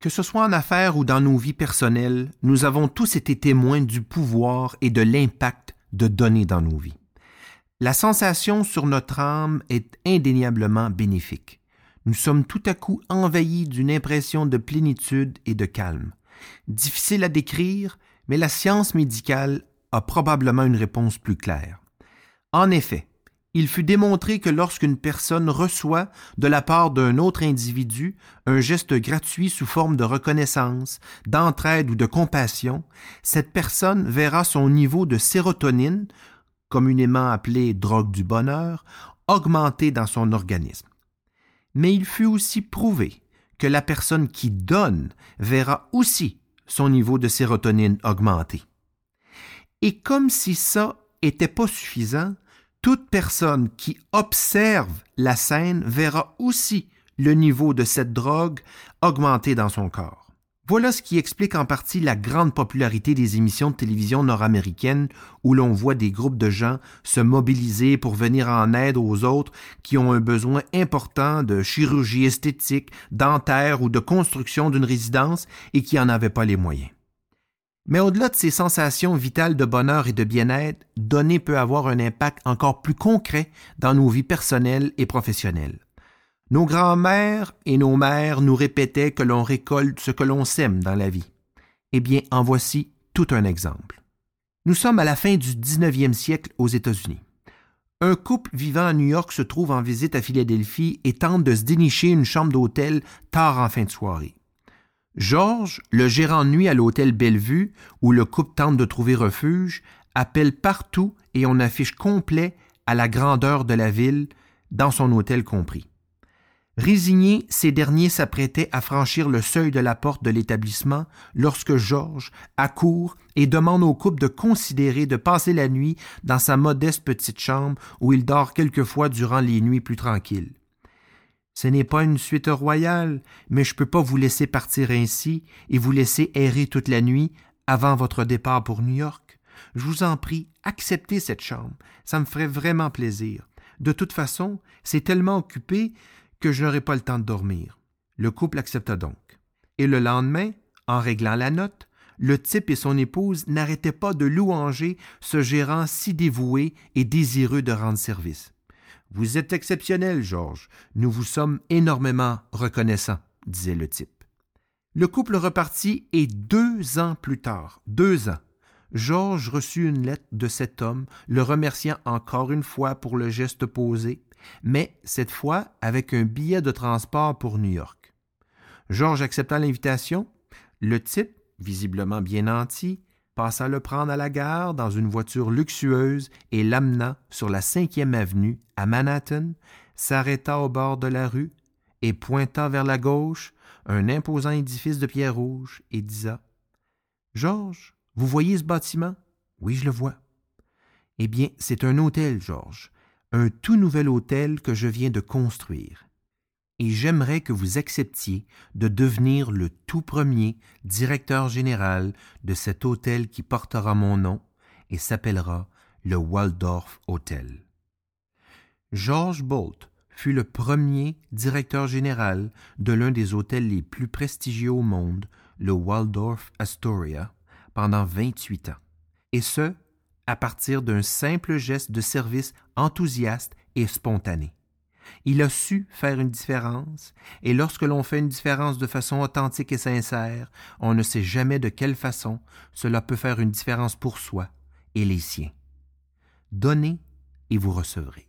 Que ce soit en affaires ou dans nos vies personnelles, nous avons tous été témoins du pouvoir et de l'impact de donner dans nos vies. La sensation sur notre âme est indéniablement bénéfique. Nous sommes tout à coup envahis d'une impression de plénitude et de calme. Difficile à décrire, mais la science médicale a probablement une réponse plus claire. En effet, il fut démontré que lorsqu'une personne reçoit de la part d'un autre individu un geste gratuit sous forme de reconnaissance, d'entraide ou de compassion, cette personne verra son niveau de sérotonine, communément appelée drogue du bonheur, augmenter dans son organisme. Mais il fut aussi prouvé que la personne qui donne verra aussi son niveau de sérotonine augmenter. Et comme si ça était pas suffisant, toute personne qui observe la scène verra aussi le niveau de cette drogue augmenter dans son corps. Voilà ce qui explique en partie la grande popularité des émissions de télévision nord-américaines où l'on voit des groupes de gens se mobiliser pour venir en aide aux autres qui ont un besoin important de chirurgie esthétique, dentaire ou de construction d'une résidence et qui n'en avaient pas les moyens. Mais au-delà de ces sensations vitales de bonheur et de bien-être, donner peut avoir un impact encore plus concret dans nos vies personnelles et professionnelles. Nos grands-mères et nos mères nous répétaient que l'on récolte ce que l'on sème dans la vie. Eh bien, en voici tout un exemple. Nous sommes à la fin du 19e siècle aux États-Unis. Un couple vivant à New York se trouve en visite à Philadelphie et tente de se dénicher une chambre d'hôtel tard en fin de soirée. Georges, le gérant nuit à l'hôtel Bellevue, où le couple tente de trouver refuge, appelle partout et on affiche complet à la grandeur de la ville, dans son hôtel compris. Résignés, ces derniers s'apprêtaient à franchir le seuil de la porte de l'établissement lorsque Georges accourt et demande au couple de considérer de passer la nuit dans sa modeste petite chambre où il dort quelquefois durant les nuits plus tranquilles. Ce n'est pas une suite royale, mais je ne peux pas vous laisser partir ainsi et vous laisser errer toute la nuit avant votre départ pour New York. Je vous en prie, acceptez cette chambre. Ça me ferait vraiment plaisir. De toute façon, c'est tellement occupé que je n'aurai pas le temps de dormir. Le couple accepta donc. Et le lendemain, en réglant la note, le type et son épouse n'arrêtaient pas de louanger ce gérant si dévoué et désireux de rendre service. Vous êtes exceptionnel, Georges. Nous vous sommes énormément reconnaissants, disait le type. Le couple repartit et deux ans plus tard, deux ans, Georges reçut une lettre de cet homme le remerciant encore une fois pour le geste posé, mais cette fois avec un billet de transport pour New York. Georges accepta l'invitation. Le type, visiblement bien nanti, passa le prendre à la gare dans une voiture luxueuse et l'amena sur la cinquième avenue à Manhattan, s'arrêta au bord de la rue et pointa vers la gauche un imposant édifice de pierre rouge et disa Georges, vous voyez ce bâtiment Oui, je le vois. Eh bien, c'est un hôtel, Georges, un tout nouvel hôtel que je viens de construire et j'aimerais que vous acceptiez de devenir le tout premier directeur général de cet hôtel qui portera mon nom et s'appellera le Waldorf Hotel. George Bolt fut le premier directeur général de l'un des hôtels les plus prestigieux au monde, le Waldorf Astoria, pendant 28 ans, et ce, à partir d'un simple geste de service enthousiaste et spontané. Il a su faire une différence, et lorsque l'on fait une différence de façon authentique et sincère, on ne sait jamais de quelle façon cela peut faire une différence pour soi et les siens. Donnez et vous recevrez.